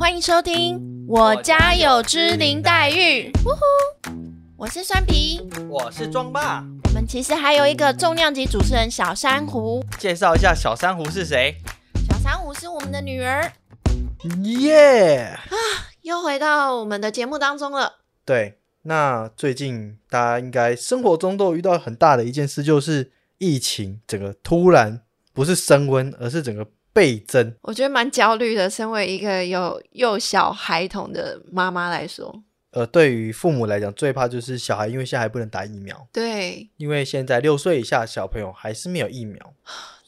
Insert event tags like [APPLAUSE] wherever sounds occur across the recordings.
欢迎收听《我家有只林黛玉》。呜呼，我是酸皮。我是庄爸，我们其实还有一个重量级主持人小珊瑚。介绍一下小珊瑚是谁？小珊瑚是我们的女儿，耶、啊又回到我们的节目当中了。对，那最近大家应该生活中都遇到很大的一件事，就是疫情整个突然不是升温，而是整个倍增。我觉得蛮焦虑的，身为一个有幼小孩童的妈妈来说，呃，对于父母来讲，最怕就是小孩，因为现在还不能打疫苗，对，因为现在六岁以下小朋友还是没有疫苗。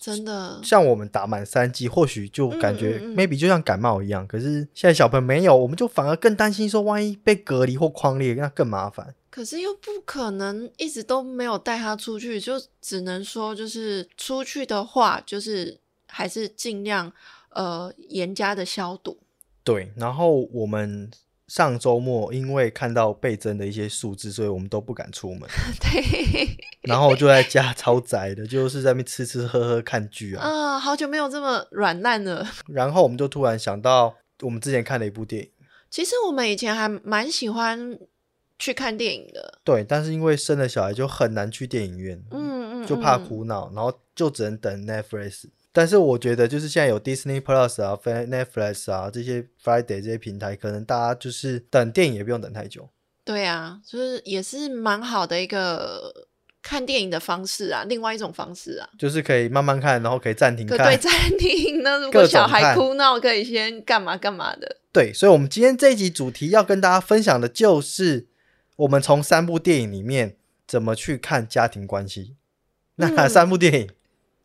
真的，像我们打满三剂，或许就感觉嗯嗯嗯 maybe 就像感冒一样，可是现在小朋友没有，我们就反而更担心说，万一被隔离或框列，那更麻烦。可是又不可能一直都没有带他出去，就只能说就是出去的话，就是还是尽量呃严加的消毒。对，然后我们上周末因为看到倍增的一些数字，所以我们都不敢出门，[LAUGHS] 对，然后就在家超宅的，就是在那边吃吃喝喝看剧啊。啊、好久没有这么软烂了。[LAUGHS] 然后我们就突然想到，我们之前看了一部电影，其实我们以前还蛮喜欢去看电影的，对，但是因为生了小孩就很难去电影院，嗯嗯，就怕嗯哭闹，然后就只能等 Netflix。但是我觉得，就是现在有 Disney Plus 啊、Netflix 啊这些 Friday 这些平台，可能大家就是等电影也不用等太久。对啊，就是也是蛮好的一个看电影的方式啊，另外一种方式啊。就是可以慢慢看，然后可以暂停看。对暂停那，如果小孩哭闹，可以先干嘛干嘛的。对，所以，我们今天这一集主题要跟大家分享的就是，我们从三部电影里面怎么去看家庭关系。那三部电影？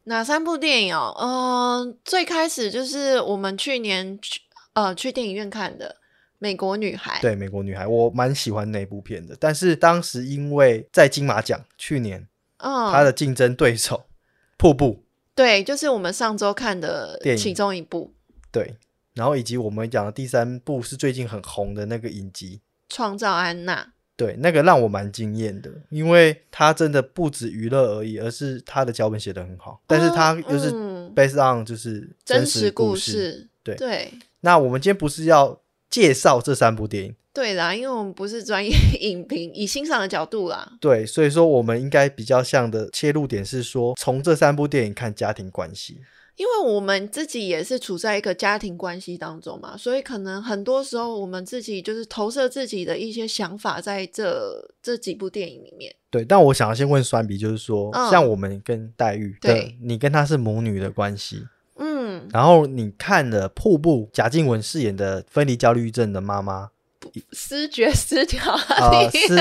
哪三部电影哦？嗯、最开始就是我们去年去呃去电影院看的《美国女孩》。对，《美国女孩》，我蛮喜欢那部片的。但是当时因为在金马奖去年，嗯，他的竞争对手《瀑布》，对，就是我们上周看的电影其中一部对，然后以及我们讲的第三部是最近很红的那个影集，《创造安娜》。对，那个让我蛮惊艳的，因为它真的不止娱乐而已，而是它的脚本写得很好，但是它又是嗯 based on 就是真实实故事。事。对对那我们今天不是要介绍这三部电影，对啦，因为我们不是专业 [LAUGHS] 影评，以欣赏的角度啦。对，所以说我们应该比较像的切入点是说，从这三部电影看家庭关系。因为我们自己也是处在一个家庭关系当中嘛，所以可能很多时候我们自己就是投射自己的一些想法在这这几部电影里面。对，但我想要先问酸比，就是说，嗯像我们跟黛玉的对，你跟她是母女的关系，嗯，然后你看了《瀑布》，贾静雯饰演的分离焦虑症的妈妈，失觉失调，啊、[LAUGHS] 你是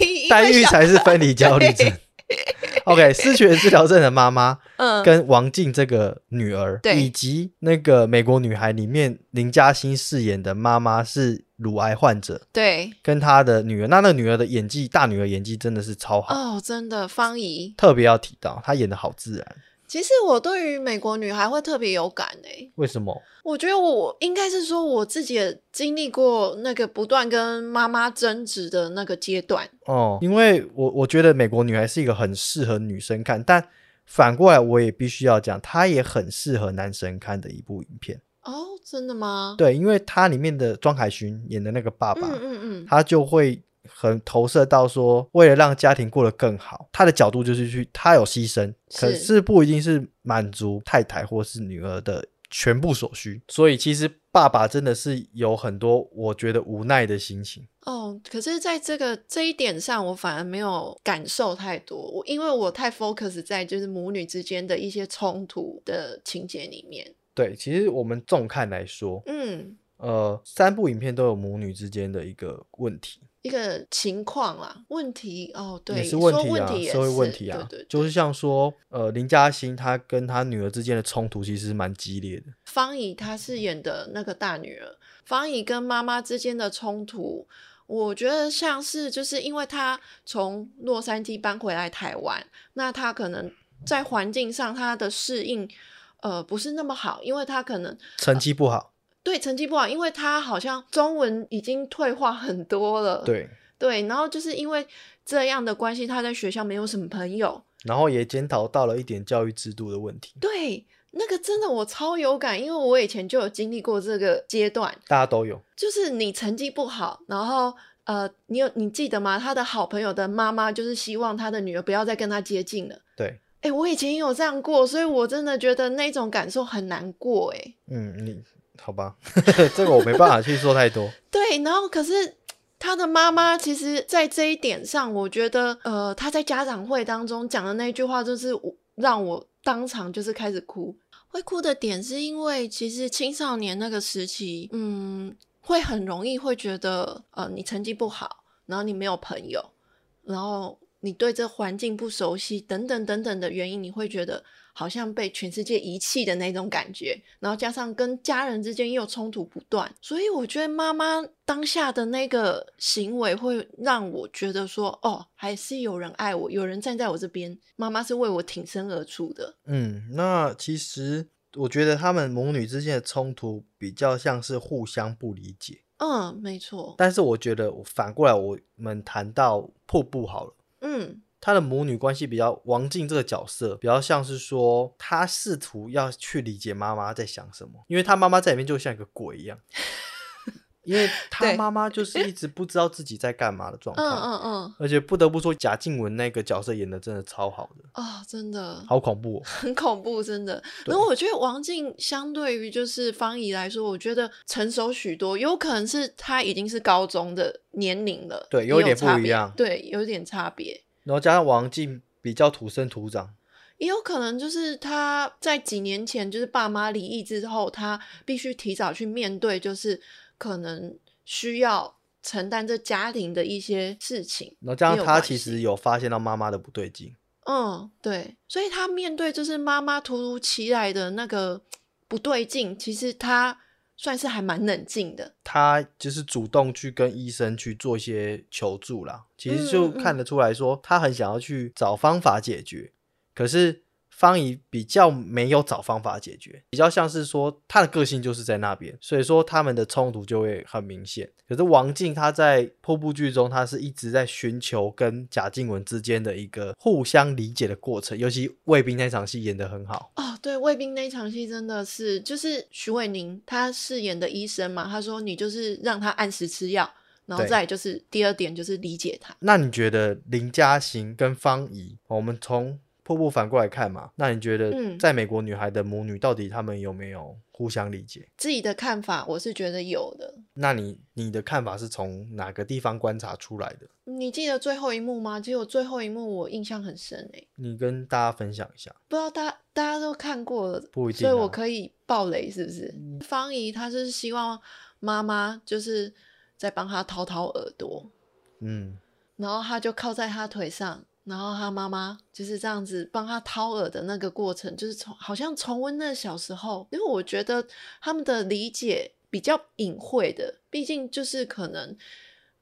你黛玉才是分离焦虑症。[LAUGHS] OK，失学治疗症的妈妈嗯跟王静这个女儿，对以及那个美国女孩里面林嘉欣饰演的妈妈是乳癌患者，对跟她的女儿，那那个女儿的演技，大女儿演技真的是超好，哦，真的方怡。特别要提到，她演的好自然。其实我对于美国女孩会特别有感诶、为什么？我觉得我应该是说我自己也经历过那个不断跟妈妈争执的那个阶段。哦，因为我我觉得美国女孩是一个很适合女生看，但反过来我也必须要讲，它也很适合男生看的一部影片。哦，真的吗？对，因为它里面的庄海勋演的那个爸爸，嗯嗯嗯，他就会很投射到说，为了让家庭过得更好，他的角度就是去他有牺牲，可是是不一定是满足太太或是女儿的全部所需。所以其实爸爸真的是有很多我觉得无奈的心情。哦，可是在这个这一点上，我反而没有感受太多。我因为我太 focus 在就是母女之间的一些冲突的情节里面。对，其实我们纵看来说，嗯，呃，三部影片都有母女之间的一个问题，一个情况啦，问题哦，对，也是你说问题啊，题也社会问是题啊，对对，就是像说，呃，林嘉欣她跟她女儿之间的冲突其实蛮激烈的。方怡她饰演的那个大女儿，方怡跟妈妈之间的冲突，我觉得像是就是因为她从洛杉矶搬回来台湾，那她可能在环境上她的适应，呃，不是那么好，因为她可能成绩不好，对成绩不好，因为他好像中文已经退化很多了，对，对，然后就是因为这样的关系，他在学校没有什么朋友，然后也检讨到了一点教育制度的问题。对，那个真的我超有感，因为我以前就有经历过这个阶段，大家都有。就是你成绩不好，然后呃，你有你记得吗？他的好朋友的妈妈就是希望他的女儿不要再跟他接近了。对，哎、我以前也有这样过，所以我真的觉得那种感受很难过。哎，嗯，你好吧，[LAUGHS] 这个我没办法去说太多。[LAUGHS] 对，然后可是他的妈妈，其实，在这一点上，我觉得，呃，他在家长会当中讲的那句话，就是我让我当场就是开始哭。会哭的点是因为，其实青少年那个时期，嗯，会很容易会觉得，呃，你成绩不好，然后你没有朋友，然后你对这环境不熟悉，等等等等的原因，你会觉得好像被全世界遗弃的那种感觉，然后加上跟家人之间又冲突不断，所以我觉得妈妈当下的那个行为会让我觉得说，哦，还是有人爱我，有人站在我这边，妈妈是为我挺身而出的。嗯，那其实我觉得他们母女之间的冲突比较像是互相不理解，嗯，没错，但是我觉得反过来我们谈到瀑布好了。嗯他的母女关系比较，王静这个角色比较像是说，他试图要去理解妈妈在想什么，因为他妈妈在里面就像一个鬼一样，[LAUGHS] 因为他妈妈就是一直不知道自己在干嘛的状态，嗯嗯嗯，而且不得不说，贾静雯那个角色演的真的超好的，哦，真的。好恐怖、哦。[LAUGHS] 很恐怖，真的。对。然后我觉得王静相对于就是方怡来说，我觉得成熟许多，有可能是她已经是高中的年龄了，对有一点不一样。对，有一点差别。然后加上王静比较土生土长，也有可能就是他在几年前就是爸妈离异之后，他必须提早去面对，就是可能需要承担这家庭的一些事情。然后加上他其实有发现到妈妈的不对劲，嗯，对，所以他面对就是妈妈突如其来的那个不对劲，其实他算是还蛮冷静的。他就是主动去跟医生去做一些求助啦。其实就看得出来说，他很想要去找方法解决，可是方怡比较没有找方法解决，比较像是说他的个性就是在那边，所以说他们的冲突就会很明显。可是王静他在瀑布剧中，他是一直在寻求跟贾静雯之间的一个互相理解的过程，尤其卫兵那场戏演得很好。哦，对，卫兵那一场戏真的是，就是徐伟宁他饰演的医生嘛，他说你就是让他按时吃药，然后再就是第二点就是理解他。那你觉得林嘉欣跟方怡，我们从瀑布反过来看嘛？那你觉得嗯在美国女孩的母女到底她们有没有互相理解？自己的看法，我是觉得有的。那你你的看法是从哪个地方观察出来的？你记得最后一幕吗？其实我最后一幕我印象很深诶、你跟大家分享一下。不知道大家大家都看过了，不一定所以我啊可以爆雷是不是？方怡她是希望妈妈就是在帮她掏掏耳朵，嗯，然后她就靠在她腿上，然后他妈妈就是这样子帮他掏耳的那个过程，就是从好像重温那小时候，因为我觉得他们的理解比较隐晦的，毕竟就是可能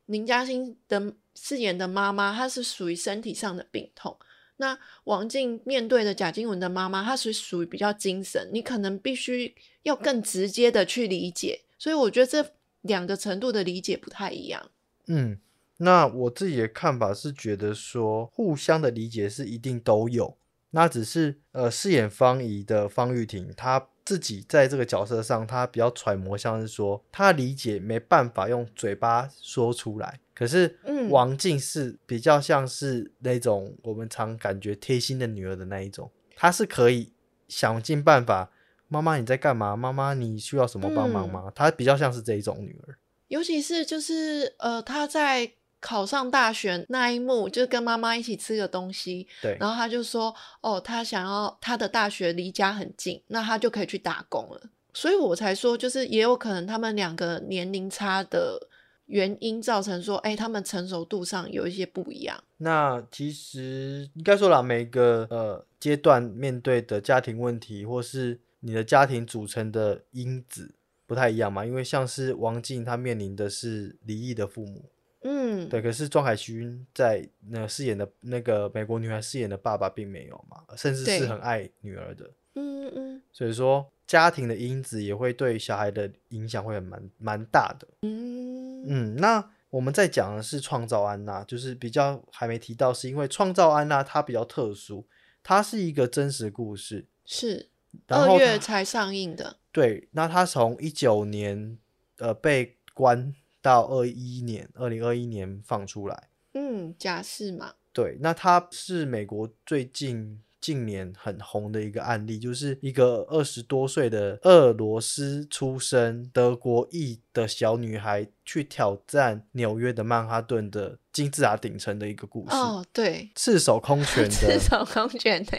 林嘉欣的饰演的妈妈，她是属于身体上的病痛。那王静面对的贾静雯的妈妈，她是属于比较精神，你可能必须要更直接的去理解，所以我觉得这两个程度的理解不太一样。嗯，那我自己的看法是觉得说，互相的理解是一定都有，那只是呃，饰演方怡的方玉婷，她自己在这个角色上，她比较揣摩，像是说，她理解没办法用嘴巴说出来，可是嗯王静是比较像是那种我们常感觉贴心的女儿的那一种，她是可以想尽办法。妈妈你在干嘛？妈妈你需要什么帮忙吗？她比较像是这一种女儿。尤其是就是呃，她在考上大学那一幕，就是跟妈妈一起吃个东西，对，然后他就说，哦，他想要他的大学离家很近，那他就可以去打工了。所以我才说，就是也有可能他们两个年龄差的原因造成说，哎，他们成熟度上有一些不一样。那其实应该说啦，每个呃阶段面对的家庭问题，或是你的家庭组成的因子不太一样嘛。因为像是王静，她面临的是离异的父母，嗯，对。可是庄海勋在那饰演的那个美国女孩饰演的爸爸并没有嘛，甚至是很爱女儿的。嗯嗯所以说，家庭的因子也会对小孩的影响会很蛮蛮大的。嗯嗯，那我们在讲的是创造安娜，就是比较还没提到，是因为创造安娜它比较特殊，它是一个真实故事。是，二月才上映的。对，那它从一九年呃被关到二一年，二零二一年放出来。嗯，假释嘛。对，那他是美国最近近年很红的一个案例，就是一个二十多岁的俄罗斯出生、德国裔的小女孩去挑战纽约的曼哈顿的金字塔顶层的一个故事，哦，对，赤手空拳的赤，手空拳的。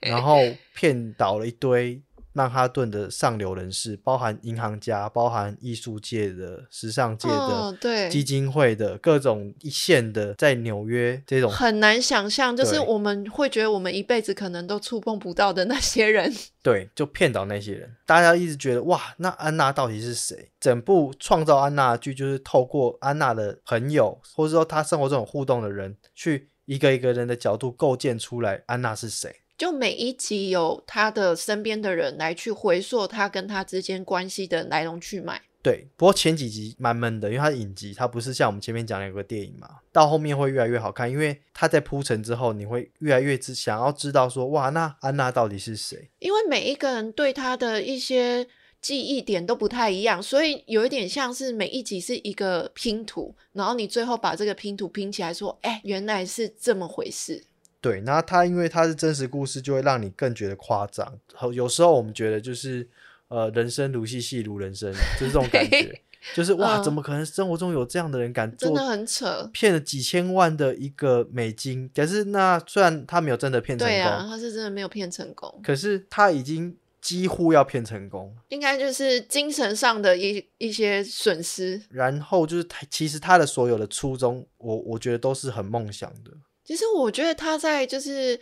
然后骗倒了一堆曼哈顿的上流人士，包含银行家、包含艺术界的、时尚界的、哦，对，基金会的各种一线的，在纽约这种很难想象，就是我们会觉得我们一辈子可能都触碰不到的那些人。[LAUGHS] 对，就骗倒那些人。大家一直觉得哇，那安娜到底是谁？整部创造安娜的剧就是透过安娜的朋友，或者说她生活中有互动的人，去一个一个人的角度构建出来安娜是谁。就每一集有他的身边的人来去回溯他跟他之间关系的来龙去脉。对，不过前几集蛮闷的，因为它是影集，它不是像我们前面讲的有个电影嘛。到后面会越来越好看，因为它在铺陈之后，你会越来越知想要知道说，哇，那安娜到底是谁？因为每一个人对他的一些记忆点都不太一样，所以有一点像是每一集是一个拼图，然后你最后把这个拼图拼起来，说，哎，原来是这么回事。对，那它因为它是真实故事，就会让你更觉得夸张。好有时候我们觉得就是呃，人生如戏，戏如人生，就是这种感觉。[LAUGHS] 就是哇，嗯怎么可能生活中有这样的人敢做真的很扯。骗了几千万的一个美金？可是那虽然他没有真的骗成功，对啊，他是真的没有骗成功，可是他已经几乎要骗成功。应该就是精神上的一一些损失。然后就是他，其实他的所有的初衷，我我觉得都是很梦想的其实我觉得他在就是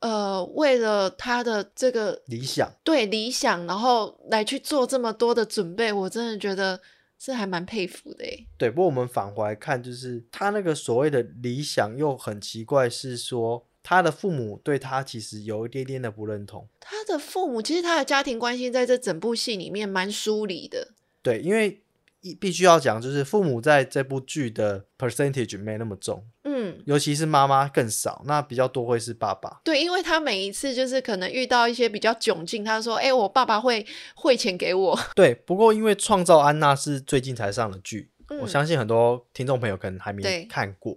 呃，为了他的这个理想。对理想，然后来去做这么多的准备，我真的觉得是还蛮佩服的诶。对，不过我们返回来看，就是他那个所谓的理想又很奇怪，是说他的父母对他其实有一点点的不认同。他的父母其实他的家庭关系在这整部戏里面蛮疏离的。对，因为一必须要讲，就是父母在这部剧的 percentage 没那么重，嗯，尤其是妈妈更少，那比较多会是爸爸。对，因为他每一次就是可能遇到一些比较窘境，他说：“哎、我爸爸会汇钱给我。[LAUGHS] 对，不过因为《创造安娜》是最近才上的剧，嗯我相信很多听众朋友可能还没对看过。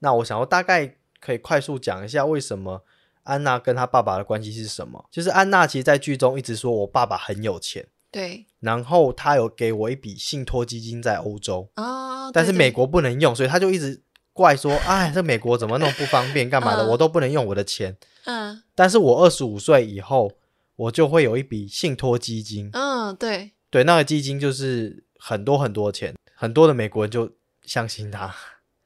那我想要大概可以快速讲一下为什么安娜跟她爸爸的关系是什么。就是安娜其实，在剧中一直说我爸爸很有钱，对。然后他有给我一笔信托基金在欧洲，啊，但是美国不能用，所以他就一直怪说，哎，这美国怎么那么不方便，干嘛的，嗯。我都不能用我的钱。嗯。但是我二十五岁以后，我就会有一笔信托基金，嗯，对。对，那个基金就是很多很多钱，很多的美国人就相信他，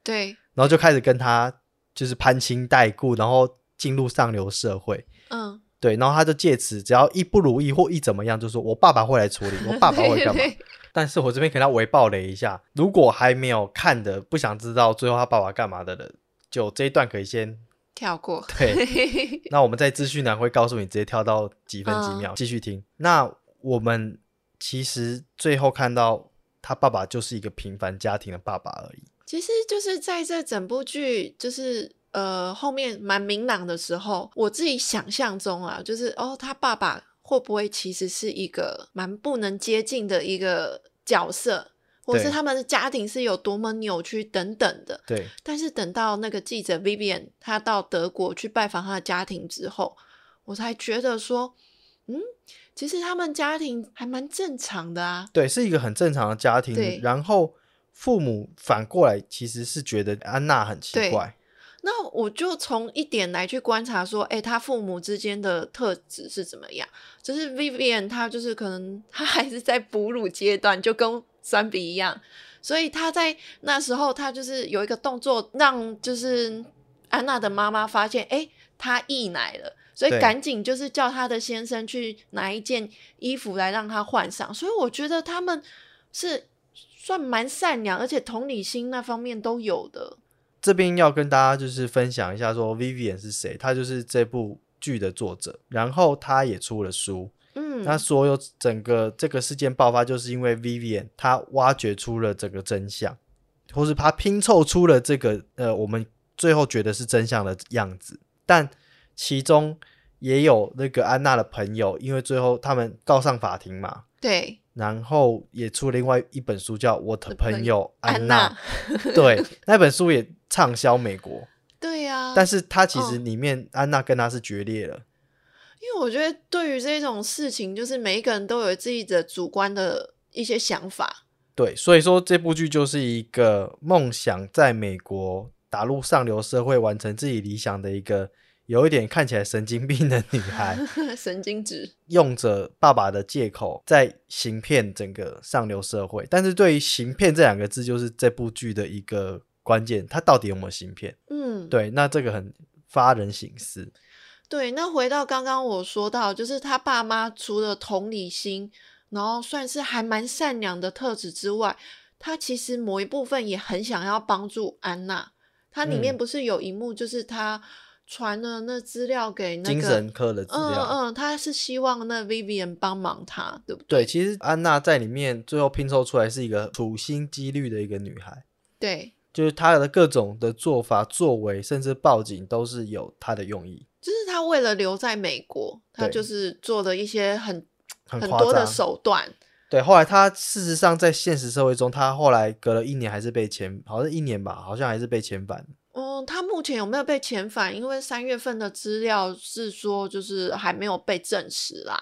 对，然后就开始跟他就是攀亲带故，然后进入上流社会。嗯，对，然后他就借此只要一不如意或一怎么样，就说我爸爸会来处理，我爸爸会干嘛？[LAUGHS] 但是我这边可能要微爆雷一下，如果还没有看的，不想知道最后他爸爸干嘛的人，就这一段可以先 [LAUGHS] 跳过。对。[LAUGHS] 那我们在资讯栏会告诉你，直接跳到几分几秒，继续听。那我们其实最后看到他爸爸就是一个平凡家庭的爸爸而已。其实就是在这整部剧，就是呃后面蛮明朗的时候，我自己想象中啊，就是哦，他爸爸会不会其实是一个蛮不能接近的一个角色，或是他们的家庭是有多么扭曲等等的。对但是等到那个记者 Vivian 他到德国去拜访他的家庭之后，我才觉得说，嗯，其实他们家庭还蛮正常的啊。对，是一个很正常的家庭对。然后父母反过来其实是觉得安娜很奇怪。那我就从一点来去观察说，哎，他父母之间的特质是怎么样？就是 Vivian 他就是可能他还是在哺乳阶段，就跟三比一样，所以他在那时候他就是有一个动作，让就是安娜的妈妈发现，哎，他溢奶了。所以赶紧就是叫他的先生去拿一件衣服来让他换上，所以我觉得他们是算蛮善良，而且同理心那方面都有的。这边要跟大家就是分享一下，说 Vivian 是谁？他就是这部剧的作者，然后他也出了书。嗯，那所有整个这个事件爆发，就是因为 Vivian 他挖掘出了这个真相，或是他拼凑出了这个呃我们最后觉得是真相的样子，但其中也有那个安娜的朋友，因为最后他们告上法庭嘛，对，然后也出了另外一本书叫《我的朋友安安娜》，[LAUGHS] 对，那本书也畅销美国，对呀、但是他其实嗯里面安娜跟他是决裂了。因为我觉得对于这种事情，就是每一个人都有自己的主观的一些想法。对，所以说这部剧就是一个梦想在美国打入上流社会，完成自己理想的一个有一点看起来神经病的女孩，[LAUGHS] 神经质，用着爸爸的借口在行骗整个上流社会。但是对于“行骗”这两个字，就是这部剧的一个关键，他到底有没有行骗？嗯，对，那这个很发人省思。对。那回到刚刚我说到，就是他爸妈除了同理心，然后算是还蛮善良的特质之外，他其实某一部分也很想要帮助安娜。它里面嗯不是有一幕，就是他传了那资料给那个精神科的资嗯料，嗯，他是希望那 Vivian 帮忙他，对不对，对？其实安娜在里面最后拼凑出来是一个处心积虑的一个女孩。对，就是她的各种的做法、作为，甚至报警，都是有她的用意，就是她为了留在美国，她就是做了一些很 [TSK] 很很多的。手段。对，后来她事实上在现实社会中，她后来隔了一年还是被遣，好像一年吧，好像还是被遣返。嗯，他目前有没有被遣返？因为三月份的资料是说，就是还没有被证实啦。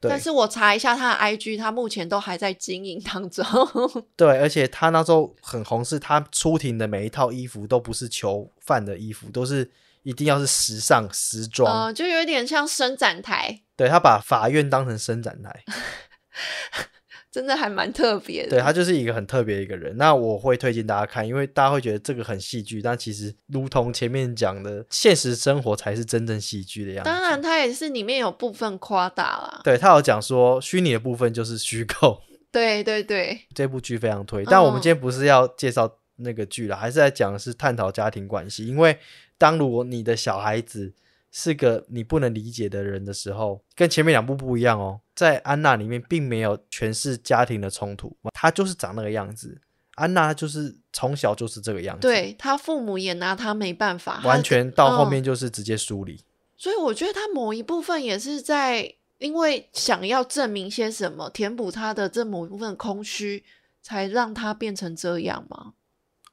对但是我查一下他的 IG，他目前都还在经营当中。[LAUGHS] 对，而且他那时候很红，是他出庭的每一套衣服都不是囚犯的衣服，都是一定要是时尚时装。呃，就有点像伸展台，对他把法院当成伸展台，[LAUGHS] 真的还蛮特别的。对他就是一个很特别的一个人。那我会推荐大家看，因为大家会觉得这个很戏剧，但其实如同前面讲的，现实生活才是真正戏剧的样子。当然，他也是里面有部分夸大啦。对他有讲说，虚拟的部分就是虚构，[LAUGHS] 对对对，这部剧非常推。但我们嗯今天不是要介绍那个剧了，还是在讲的是探讨家庭关系。因为当如果你的小孩子是个你不能理解的人的时候，跟前面两部不一样哦。在安娜里面并没有诠释家庭的冲突，她就是长那个样子。安娜就是从小就是这个样子，，对她父母也拿她没办法，完全到后嗯面就是直接疏离。所以我觉得她某一部分也是在因为想要证明些什么，填补她的这某一部分空虚，才让她变成这样吗？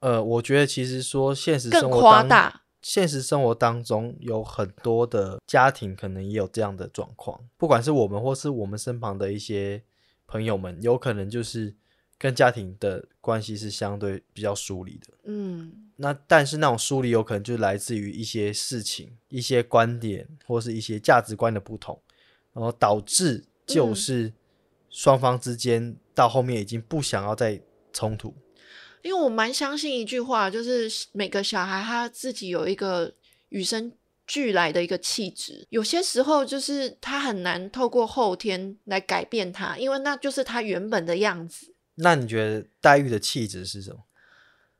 呃，我觉得其实说现实更生活更夸大。现实生活当中有很多的家庭可能也有这样的状况，不管是我们或是我们身旁的一些朋友们，有可能就是跟家庭的关系是相对比较疏离的。嗯，那但是那种疏离有可能就来自于一些事情、一些观点或是一些价值观的不同，然后导致就是双方之间到后面已经不想要再冲突。因为我蛮相信一句话，就是每个小孩他自己有一个与生俱来的一个气质，有些时候就是他很难透过后天来改变他，因为那就是他原本的样子，那你觉得黛玉的气质是什么？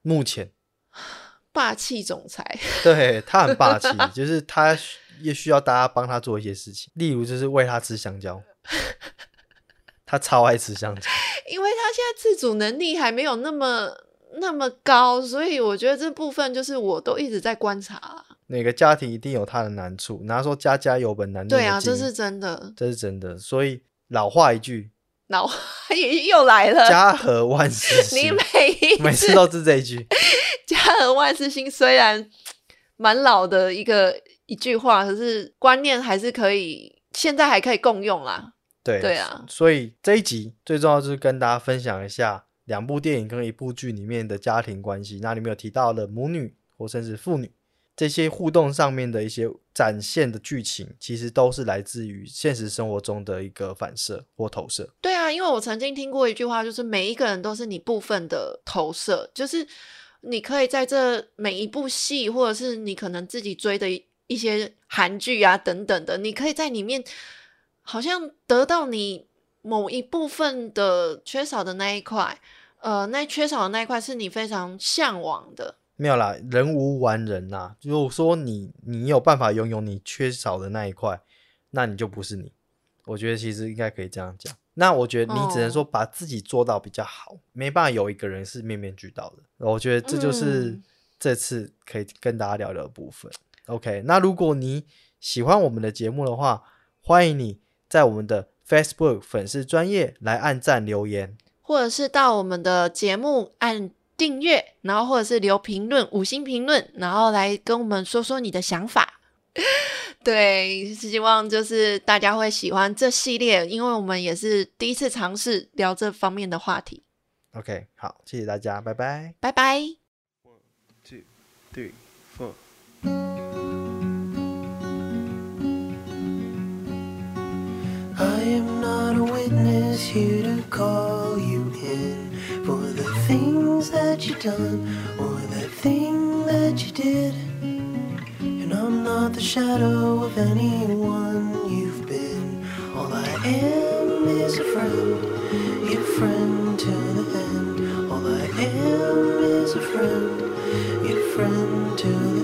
目前？[SIGHS] 霸气总裁。[LAUGHS] 对他很霸气，[LAUGHS] 就是他也需要大家帮他做一些事情，例如就是喂他吃香蕉，[LAUGHS] 他超爱吃香蕉。因为他现在自主能力还没有那么那么高，所以我觉得这部分就是我都一直在观察啊。每个家庭一定有他的难处，拿说家家有本难念的对啊，这是真的。这是真的。所以老话一句，然后 [LAUGHS] 也又来了，家和万事 [LAUGHS] 你兴，每一每次都是这一句。[LAUGHS] 家和万事兴，虽然蛮老的一个一句话，可是观念还是可以，现在还可以共用啦。对对啊，所以这一集最重要就是跟大家分享一下两部电影跟一部剧里面的家庭关系。那里面有提到的母女或甚至父女这些互动上面的一些展现的剧情，其实都是来自于现实生活中的一个反射或投射。对啊，因为我曾经听过一句话，就是每一个人都是你部分的投射，就是你可以在这每一部戏，或者是你可能自己追的一些韩剧啊等等的，你可以在里面好像得到你某一部分的缺少的那一块，呃，那缺少的那一块是你非常向往的。没有啦，人无完人呐。如果说你你有办法拥有你缺少的那一块，那你就不是你。我觉得其实应该可以这样讲。那我觉得你只能说把自己做到比较好，没办法有一个人是面面俱到的。我觉得这就是嗯这次可以跟大家聊聊的部分。OK，那如果你喜欢我们的节目的话，欢迎你在我们的 Facebook 粉丝专业来按赞留言。或者是到我们的节目按订阅，然后或者是留评论、五星评论，然后来跟我们说说你的想法。[LAUGHS] 对，希望就是大家会喜欢这系列，因为我们也是第一次尝试聊这方面的话题。OK，好，谢谢大家，拜拜。拜拜。two, three, four. I am not a witness here to call things that you done or that thing that you did. And I'm not the shadow of anyone you've been. All I am is a friend, your friend to the end. All I am is a friend, your friend to the end.